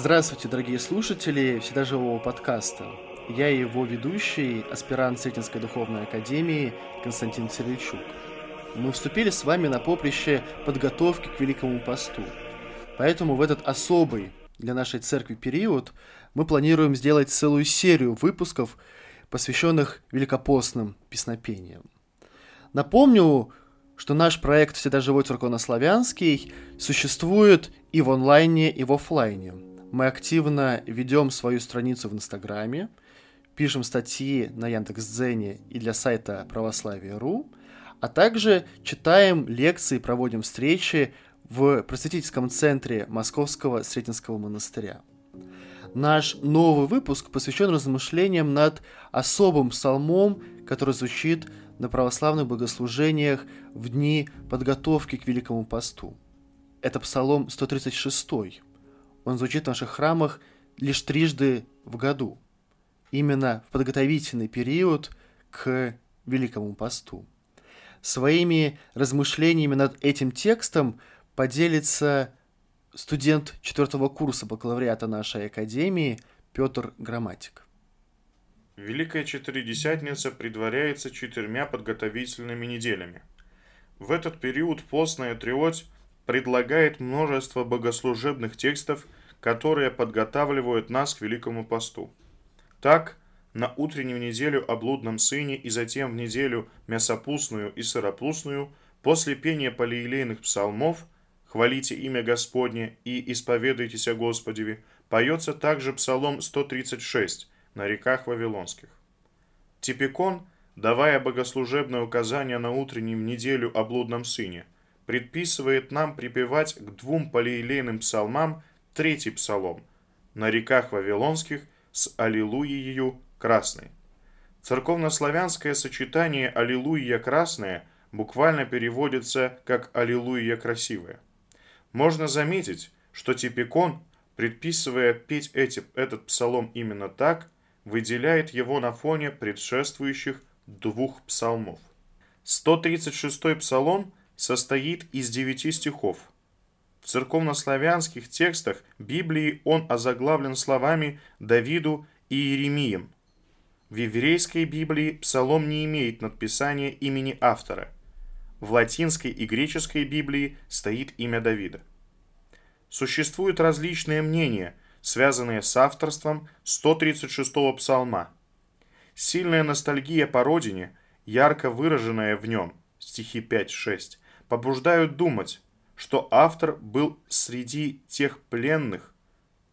Здравствуйте, дорогие слушатели Всегда Живого подкаста. Я его ведущий, аспирант Сретенской Духовной Академии Константин Церельчук. Мы вступили с вами на поприще подготовки к Великому Посту. Поэтому в этот особый для нашей церкви период мы планируем сделать целую серию выпусков, посвященных великопостным песнопениям. Напомню, что наш проект «Всегда живой церковнославянский» существует и в онлайне, и в офлайне – мы активно ведем свою страницу в Инстаграме, пишем статьи на Яндекс.Дзене и для сайта православие.ру, а также читаем лекции, проводим встречи в просветительском центре Московского Сретенского монастыря. Наш новый выпуск посвящен размышлениям над особым псалмом, который звучит на православных богослужениях в дни подготовки к Великому посту. Это псалом 136 он звучит в наших храмах лишь трижды в году, именно в подготовительный период к Великому посту. Своими размышлениями над этим текстом поделится студент четвертого курса бакалавриата нашей академии Петр Грамматик. Великая Четыредесятница предваряется четырьмя подготовительными неделями. В этот период постная триоть предлагает множество богослужебных текстов, которые подготавливают нас к Великому посту. Так, на утреннюю неделю о блудном сыне и затем в неделю мясопустную и сыропустную, после пения полиелейных псалмов «Хвалите имя Господне и исповедуйтесь о Господеве», поется также псалом 136 на реках Вавилонских. Типикон, давая богослужебное указание на утреннюю неделю о блудном сыне – предписывает нам припевать к двум полиелейным псалмам третий псалом «На реках Вавилонских с Аллилуйею красной». Церковнославянское сочетание «Аллилуйя красная» буквально переводится как «Аллилуйя красивая». Можно заметить, что Типикон, предписывая петь эти, этот псалом именно так, выделяет его на фоне предшествующих двух псалмов. 136-й псалом – состоит из девяти стихов. В церковнославянских текстах Библии он озаглавлен словами Давиду и Иеремием. В еврейской Библии псалом не имеет надписания имени автора. В латинской и греческой Библии стоит имя Давида. Существуют различные мнения, связанные с авторством 136-го псалма. Сильная ностальгия по родине, ярко выраженная в нем, стихи 5-6, побуждают думать, что автор был среди тех пленных,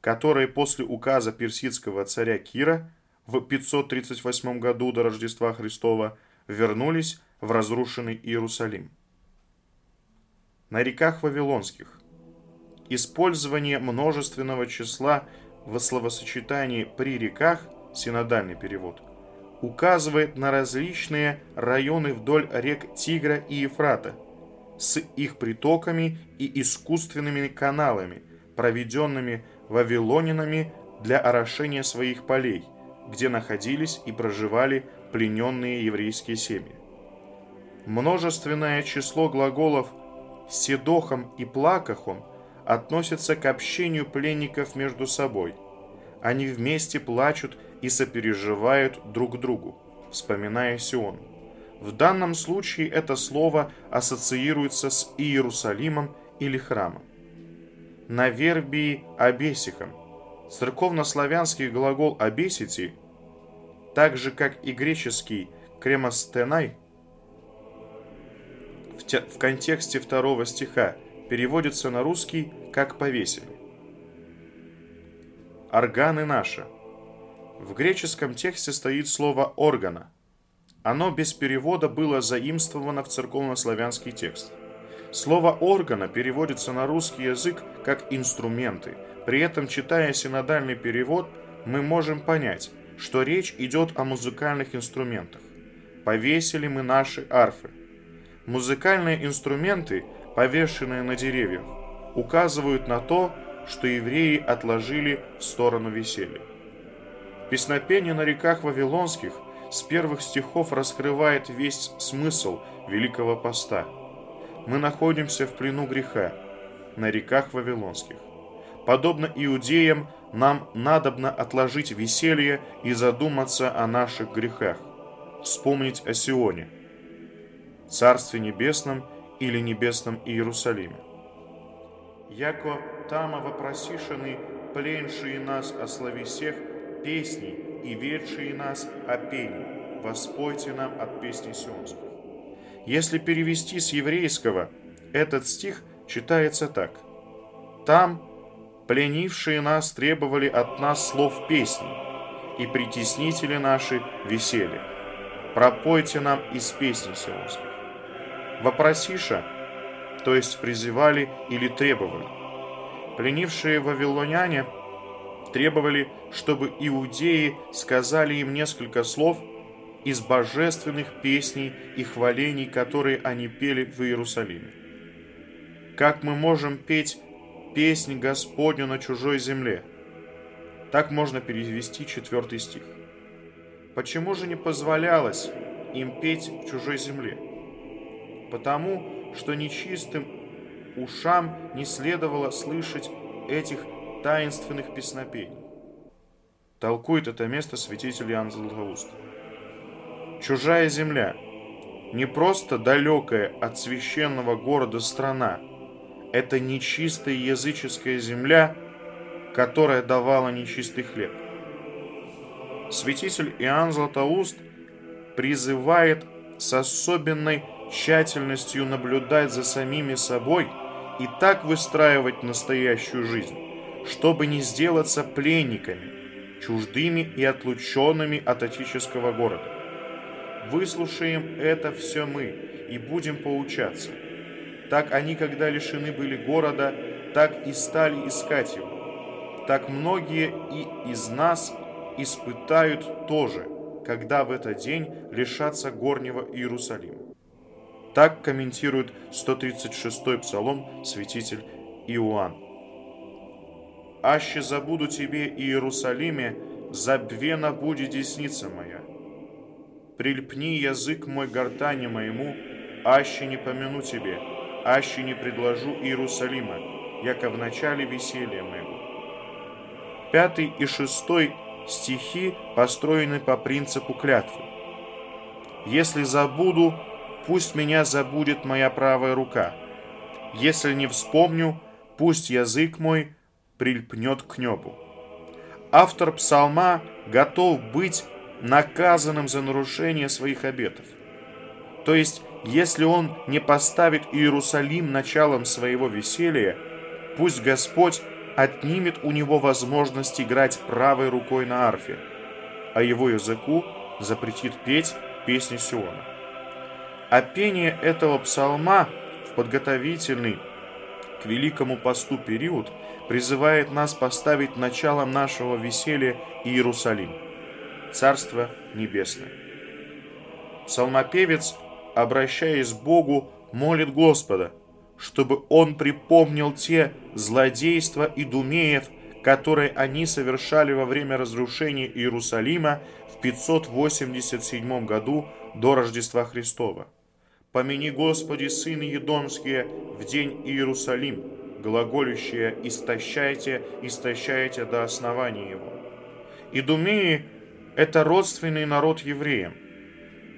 которые после указа персидского царя Кира в 538 году до Рождества Христова вернулись в разрушенный Иерусалим. На реках Вавилонских использование множественного числа в словосочетании «при реках» синодальный перевод указывает на различные районы вдоль рек Тигра и Ефрата – с их притоками и искусственными каналами, проведенными вавилонинами для орошения своих полей, где находились и проживали плененные еврейские семьи. Множественное число глаголов «седохом» и «плакахом» относится к общению пленников между собой. Они вместе плачут и сопереживают друг другу, вспоминая Сион. В данном случае это слово ассоциируется с Иерусалимом или храмом. На вербии «обесихом» церковнославянский глагол «обесити», так же как и греческий «кремостенай», в контексте второго стиха переводится на русский как «повесили». Органы наши. В греческом тексте стоит слово «органа», оно без перевода было заимствовано в церковнославянский текст. Слово «органа» переводится на русский язык как «инструменты». При этом, читая синодальный перевод, мы можем понять, что речь идет о музыкальных инструментах. Повесили мы наши арфы. Музыкальные инструменты, повешенные на деревьях, указывают на то, что евреи отложили в сторону веселья. Песнопение на реках Вавилонских с первых стихов раскрывает весь смысл Великого Поста. Мы находимся в плену греха, на реках Вавилонских. Подобно иудеям, нам надобно отложить веселье и задуматься о наших грехах, вспомнить о Сионе, Царстве Небесном или Небесном Иерусалиме. Яко тама вопросишены, пленшие нас о славе всех, песни и ведшие нас о пении, воспойте нам от песни сионских. Если перевести с еврейского, этот стих читается так. Там пленившие нас требовали от нас слов песни, и притеснители наши весели. Пропойте нам из песни сионских. Вопросиша, то есть призывали или требовали. Пленившие вавилоняне требовали, чтобы иудеи сказали им несколько слов из божественных песней и хвалений, которые они пели в Иерусалиме. Как мы можем петь песнь Господню на чужой земле? Так можно перевести четвертый стих. Почему же не позволялось им петь в чужой земле? Потому, что нечистым ушам не следовало слышать этих таинственных песнопений. Толкует это место святитель Иоанн Златоуст. Чужая земля, не просто далекая от священного города страна, это нечистая языческая земля, которая давала нечистый хлеб. Святитель Иоанн Златоуст призывает с особенной тщательностью наблюдать за самими собой и так выстраивать настоящую жизнь, чтобы не сделаться пленниками, чуждыми и отлученными от отеческого города. Выслушаем это все мы и будем поучаться. Так они, когда лишены были города, так и стали искать его. Так многие и из нас испытают тоже, когда в этот день лишатся горнего Иерусалима. Так комментирует 136-й псалом святитель Иоанн. «Аще забуду тебе, Иерусалиме, забвена будет десница моя. Прильпни язык мой гортани моему, аще не помяну тебе, аще не предложу Иерусалима, яко в начале веселья моего». Пятый и шестой стихи построены по принципу клятвы. «Если забуду, пусть меня забудет моя правая рука. Если не вспомню, пусть язык мой прильпнет к небу. Автор псалма готов быть наказанным за нарушение своих обетов. То есть, если он не поставит Иерусалим началом своего веселья, пусть Господь отнимет у него возможность играть правой рукой на арфе, а его языку запретит петь песни Сиона. А пение этого псалма в подготовительный к Великому посту период призывает нас поставить началом нашего веселья Иерусалим, Царство Небесное. Псалмопевец, обращаясь к Богу, молит Господа, чтобы Он припомнил те злодейства и думеев, которые они совершали во время разрушения Иерусалима в 587 году до Рождества Христова. Помяни, Господи, сыны Едомские, в день Иерусалим, глаголющие «истощайте, истощайте до основания его». Идумеи – это родственный народ евреям.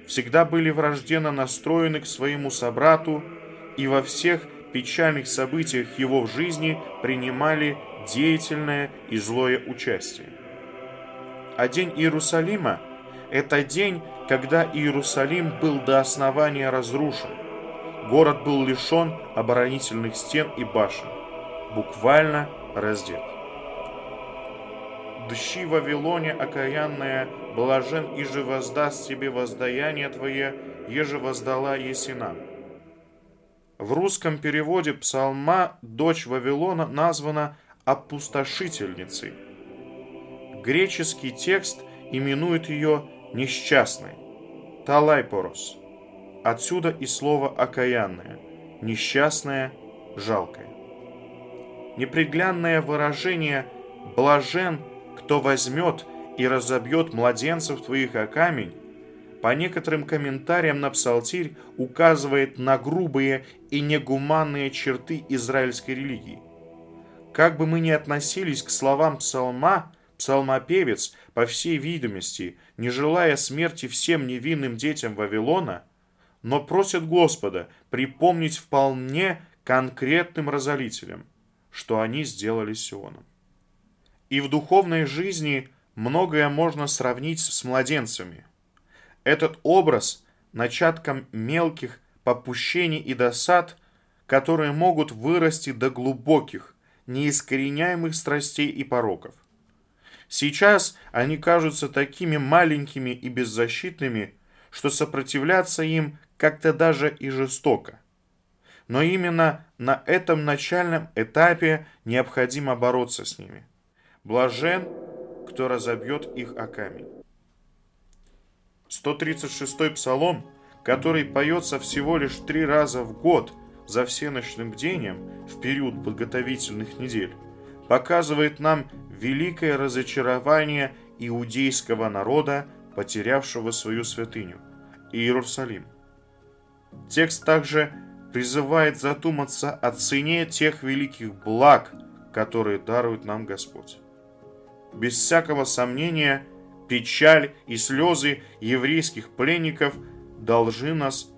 Всегда были вражденно настроены к своему собрату и во всех печальных событиях его в жизни принимали деятельное и злое участие. А день Иерусалима – это день, когда Иерусалим был до основания разрушен. Город был лишен оборонительных стен и башен, буквально раздет. Дщи Вавилоне окаянная, блажен и же воздаст тебе воздаяние твое, еже воздала Есина. В русском переводе псалма дочь Вавилона названа опустошительницей. Греческий текст именует ее несчастный, талайпорос. Отсюда и слово окаянное, несчастное, жалкое. Неприглянное выражение «блажен, кто возьмет и разобьет младенцев твоих о камень» по некоторым комментариям на псалтирь указывает на грубые и негуманные черты израильской религии. Как бы мы ни относились к словам псалма, псалмопевец, по всей видимости, не желая смерти всем невинным детям Вавилона, но просит Господа припомнить вполне конкретным разорителям, что они сделали Сионом. И в духовной жизни многое можно сравнить с младенцами. Этот образ начатком мелких попущений и досад, которые могут вырасти до глубоких, неискореняемых страстей и пороков. Сейчас они кажутся такими маленькими и беззащитными, что сопротивляться им как-то даже и жестоко. Но именно на этом начальном этапе необходимо бороться с ними. Блажен, кто разобьет их о камень. 136-й псалом, который поется всего лишь три раза в год за всеночным бдением в период подготовительных недель, показывает нам великое разочарование иудейского народа, потерявшего свою святыню – Иерусалим. Текст также призывает задуматься о цене тех великих благ, которые дарует нам Господь. Без всякого сомнения, печаль и слезы еврейских пленников должны нас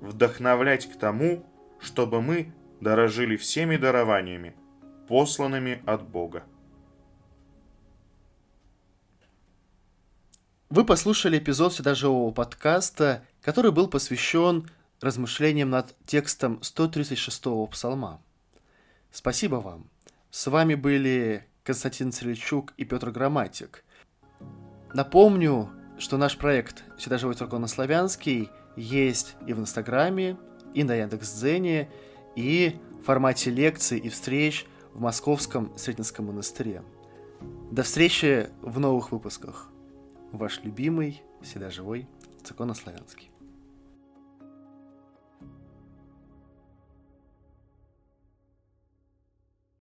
вдохновлять к тому, чтобы мы дорожили всеми дарованиями, посланными от Бога. Вы послушали эпизод всегда живого подкаста, который был посвящен размышлениям над текстом 136-го псалма. Спасибо вам. С вами были Константин Царичук и Петр Грамматик. Напомню, что наш проект «Всегда живой церковно-славянский» есть и в Инстаграме, и на Яндекс.Дзене, и в формате лекций и встреч в Московском Сретенском монастыре. До встречи в новых выпусках. Ваш любимый, всегда живой, церковно-славянский.